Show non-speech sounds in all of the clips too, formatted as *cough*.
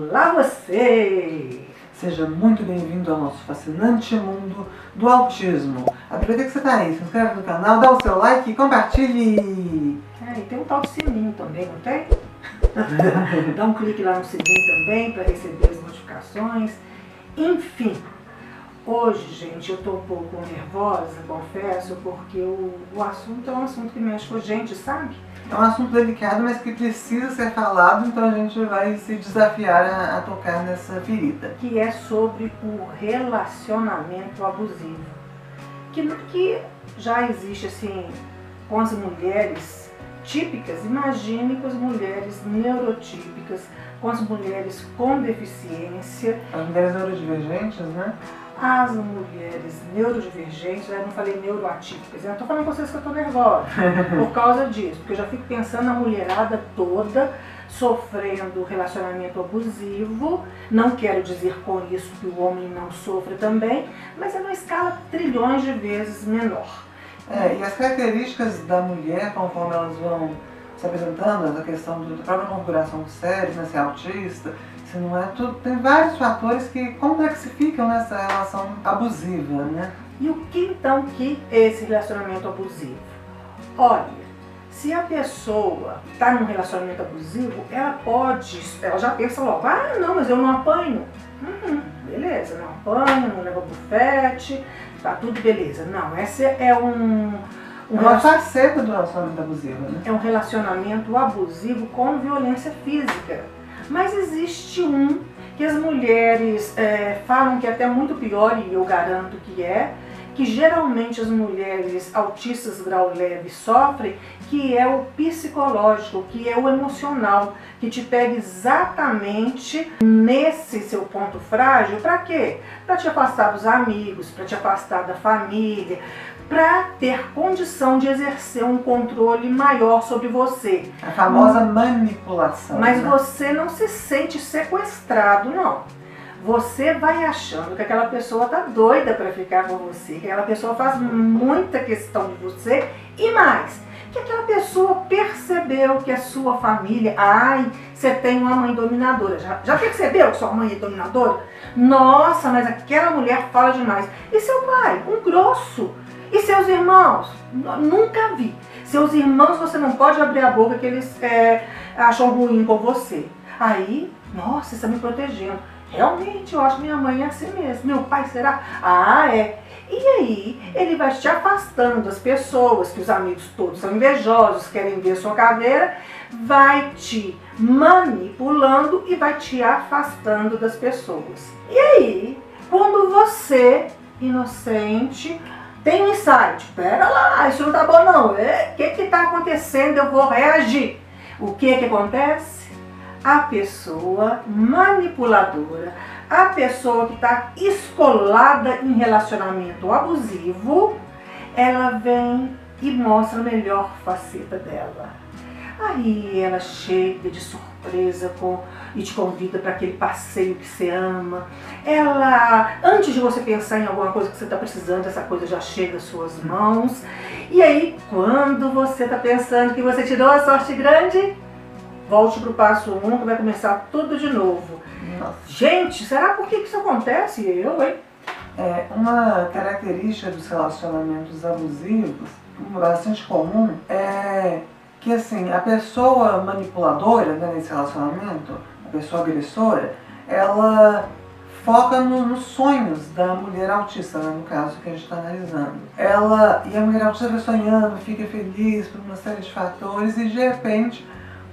Olá você! Seja muito bem-vindo ao nosso fascinante mundo do autismo. Aproveita que você está aí, se inscreve no canal, dá o seu like e compartilhe! É, e tem um tal sininho também, não tem? *laughs* dá um clique lá no sininho também para receber as notificações. Enfim, hoje, gente, eu estou um pouco nervosa, confesso, porque o, o assunto é um assunto que mexe com a gente, sabe? É um assunto delicado, mas que precisa ser falado, então a gente vai se desafiar a, a tocar nessa ferida. Que é sobre o relacionamento abusivo. Que, que já existe assim com as mulheres típicas, imagine com as mulheres neurotípicas, com as mulheres com deficiência. As mulheres neurodivergentes, né? As mulheres neurodivergentes, eu não falei neuroatípicas, eu não estou falando com vocês que eu estou nervosa *laughs* por causa disso, porque eu já fico pensando na mulherada toda sofrendo relacionamento abusivo, não quero dizer com isso que o homem não sofre também, mas é uma escala trilhões de vezes menor. É, e as características da mulher, conforme elas vão se apresentando, a questão da própria configuração do cérebro, né, ser autista, se não é tudo, tem vários fatores que complexificam nessa relação abusiva, né? E o que então que é esse relacionamento abusivo? Olha, se a pessoa está num relacionamento abusivo, ela pode, ela já pensa logo, ah não, mas eu não apanho. Uhum, beleza, não apanho, não levo bufete, tá tudo beleza. Não, esse é um um é uma faceta do relacionamento abusivo, né? É um relacionamento abusivo com violência física. Mas existe um que as mulheres é, falam que é até muito pior, e eu garanto que é, que geralmente as mulheres autistas grau leve sofrem, que é o psicológico, que é o emocional, que te pega exatamente nesse seu ponto frágil, para quê? Para te afastar dos amigos, para te afastar da família, para ter condição de exercer um controle maior sobre você. A famosa manipulação. Mas né? você não se sente sequestrado, não. Você vai achando que aquela pessoa tá doida para ficar com você, que aquela pessoa faz muita questão de você e mais, que aquela pessoa percebeu que a sua família, ai, você tem uma mãe dominadora. Já, já percebeu que sua mãe é dominadora? Nossa, mas aquela mulher fala demais. E seu pai? Um grosso e seus irmãos? Nunca vi. Seus irmãos você não pode abrir a boca que eles é, acham ruim com você. Aí, nossa, está me protegendo. Realmente, eu acho que minha mãe é assim mesmo. Meu pai será? Ah, é. E aí, ele vai te afastando das pessoas, que os amigos todos são invejosos, querem ver sua caveira, vai te manipulando e vai te afastando das pessoas. E aí, quando você, inocente, tem um insight. Pera lá, isso não tá bom não. O é, que que tá acontecendo? Eu vou reagir. O que que acontece? A pessoa manipuladora, a pessoa que está escolada em relacionamento abusivo, ela vem e mostra a melhor faceta dela. Aí ela chega de surpresa com, e te convida para aquele passeio que você ama. Ela, antes de você pensar em alguma coisa que você está precisando, essa coisa já chega às suas mãos. E aí, quando você está pensando que você tirou a sorte grande, volte para o passo 1 um, que vai começar tudo de novo. Nossa. Gente, será por que isso acontece? Eu, hein? É, uma característica dos relacionamentos abusivos, bastante comum, é que assim, a pessoa manipuladora né, nesse relacionamento, a pessoa agressora, ela foca no, nos sonhos da mulher autista, né, no caso que a gente está analisando. Ela, e a mulher autista vai sonhando, fica feliz por uma série de fatores e de repente,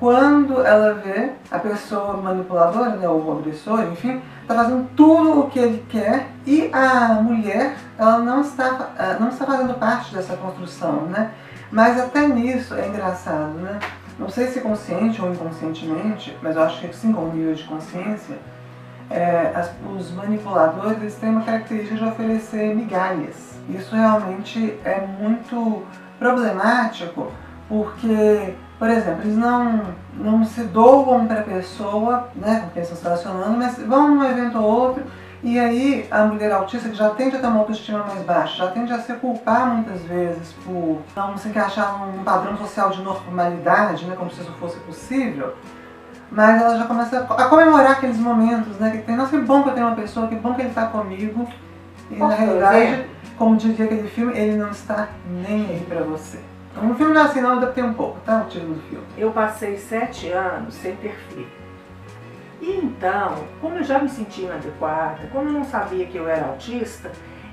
quando ela vê a pessoa manipuladora, né, ou o agressor, enfim, está fazendo tudo o que ele quer e a mulher, ela não está, não está fazendo parte dessa construção, né? Mas até nisso é engraçado, né? Não sei se consciente ou inconscientemente, mas eu acho que sim, com nível de consciência, é, as, os manipuladores têm uma característica de oferecer migalhas. Isso realmente é muito problemático, porque, por exemplo, eles não, não se doam para a pessoa né, com quem estão se relacionando, mas vão num evento ou outro e aí a mulher autista que já tende a ter uma autoestima mais baixa, já tende a se culpar muitas vezes por não se encaixar num padrão social de normalidade, né, como se isso fosse possível, mas ela já começa a comemorar aqueles momentos, né? Que tem, nossa, que bom que eu tenho uma pessoa, que bom que ele está comigo. E na realidade, como dizia aquele filme, ele não está nem aí pra você. No filme não é assim não, ainda tem um pouco, tá? O título do filme. Eu passei sete anos sem ter filho. E então, como eu já me sentia inadequada, como eu não sabia que eu era autista,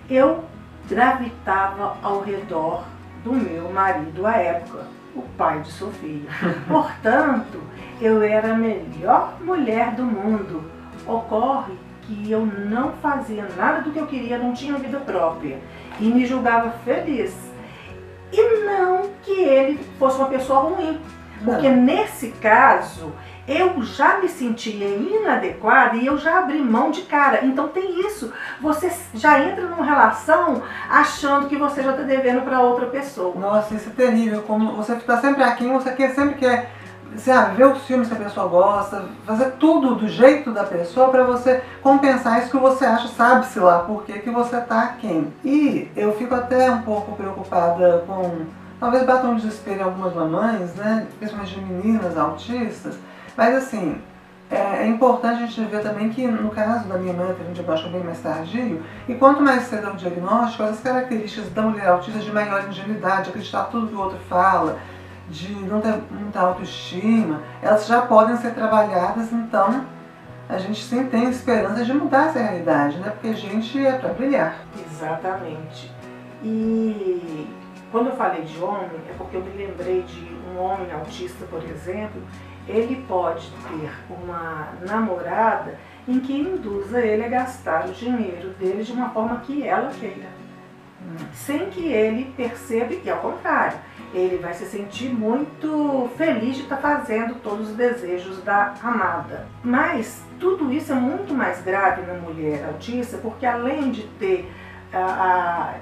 eu gravitava ao redor do meu marido à época, o pai de Sofia. *laughs* Portanto, eu era a melhor mulher do mundo. Ocorre que eu não fazia nada do que eu queria, não tinha vida própria e me julgava feliz. E não que ele fosse uma pessoa ruim, porque não. nesse caso eu já me sentia inadequada e eu já abri mão de cara. Então tem isso. Você já entra numa relação achando que você já está devendo para outra pessoa. Nossa, isso é terrível. Como você está sempre aqui, você quer, sempre quer sabe, ver os filmes que a pessoa gosta, fazer tudo do jeito da pessoa para você compensar isso que você acha, sabe-se lá por que, que você tá quem. E eu fico até um pouco preocupada com. Talvez bata um desespero em algumas mamães, né? Principalmente de meninas autistas. Mas assim, é, é, importante a gente ver também que no caso da minha mãe, teve um diagnóstico bem mais tardio, e quanto mais cedo é o diagnóstico, as características da mulher autista de maior ingenuidade, acreditar tudo que o outro fala, de não ter muita autoestima, elas já podem ser trabalhadas, então a gente sim tem esperança de mudar essa realidade, né? Porque a gente é para brilhar. Exatamente. E quando eu falei de homem, é porque eu me lembrei de um homem autista, por exemplo, ele pode ter uma namorada em que induza ele a gastar o dinheiro dele de uma forma que ela queira, sem que ele perceba que é o contrário ele vai se sentir muito feliz de estar fazendo todos os desejos da amada. Mas tudo isso é muito mais grave na mulher autista, porque além de ter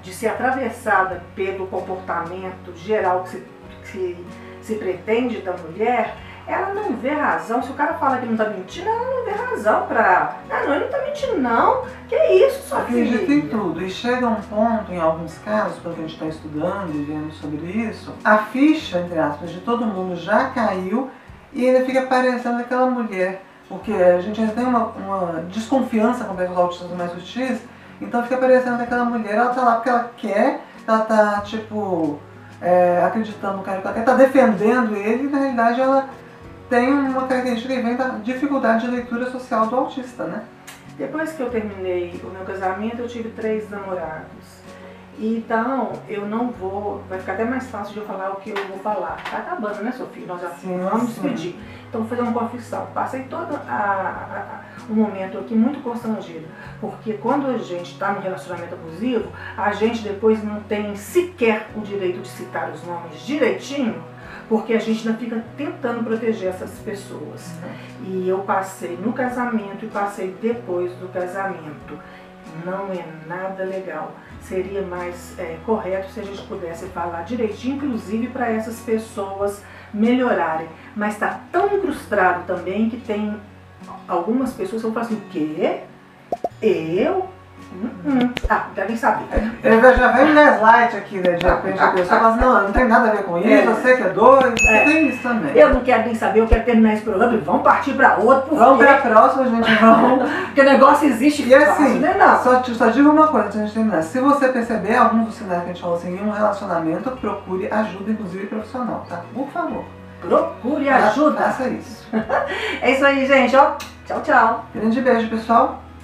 de ser atravessada pelo comportamento geral que se, que se pretende da mulher, ela não vê razão. Se o cara fala que não tá mentindo, ela não vê razão pra. Ah, não, ele não tá mentindo, não. Que isso, sua Acredita em tudo. E chega um ponto, em alguns casos, porque a gente está estudando e vendo sobre isso, a ficha, entre aspas, de todo mundo já caiu e ainda fica parecendo aquela mulher. Porque a gente ainda tem uma, uma desconfiança com os autistas mais sutis, então fica parecendo aquela mulher, ela tá lá porque ela quer, ela tá, tipo, é, acreditando no cara que ela quer, tá defendendo ele e na realidade ela tem uma característica que vem da dificuldade de leitura social do autista, né? Depois que eu terminei o meu casamento, eu tive três namorados. Então, eu não vou. Vai ficar até mais fácil de eu falar o que eu vou falar. Tá acabando, né, Sofia? Nós já sim, vamos despedir. Então, vou fazer uma confissão. Passei todo a, a, um momento aqui muito constrangido. Porque quando a gente está no relacionamento abusivo, a gente depois não tem sequer o direito de citar os nomes direitinho porque a gente ainda fica tentando proteger essas pessoas. E eu passei no casamento e passei depois do casamento. Não é nada legal. Seria mais é, correto se a gente pudesse falar direitinho, inclusive para essas pessoas melhorarem. Mas está tão incrustado também que tem algumas pessoas que vão falar assim: o quê? Eu? Hum, ah, devem saber. Ele já vem gaslight aqui, né? De repente a pessoa fala assim, não, não tem nada a ver com isso, é. você que é doido. É. Tem isso também. Eu não quero nem saber, eu quero terminar esse programa e vamos partir para outro. Vamos para a próxima, gente. Vamos. *laughs* porque o negócio existe e fácil, assim, né? Não. Só, só digo uma coisa antes de terminar. Se você perceber alguns dos sinais que a gente falou assim, em um relacionamento, procure ajuda, inclusive profissional, tá? Por favor. Procure ajuda. Faça isso. *laughs* é isso aí, gente. Ó, tchau, tchau. Grande beijo, pessoal.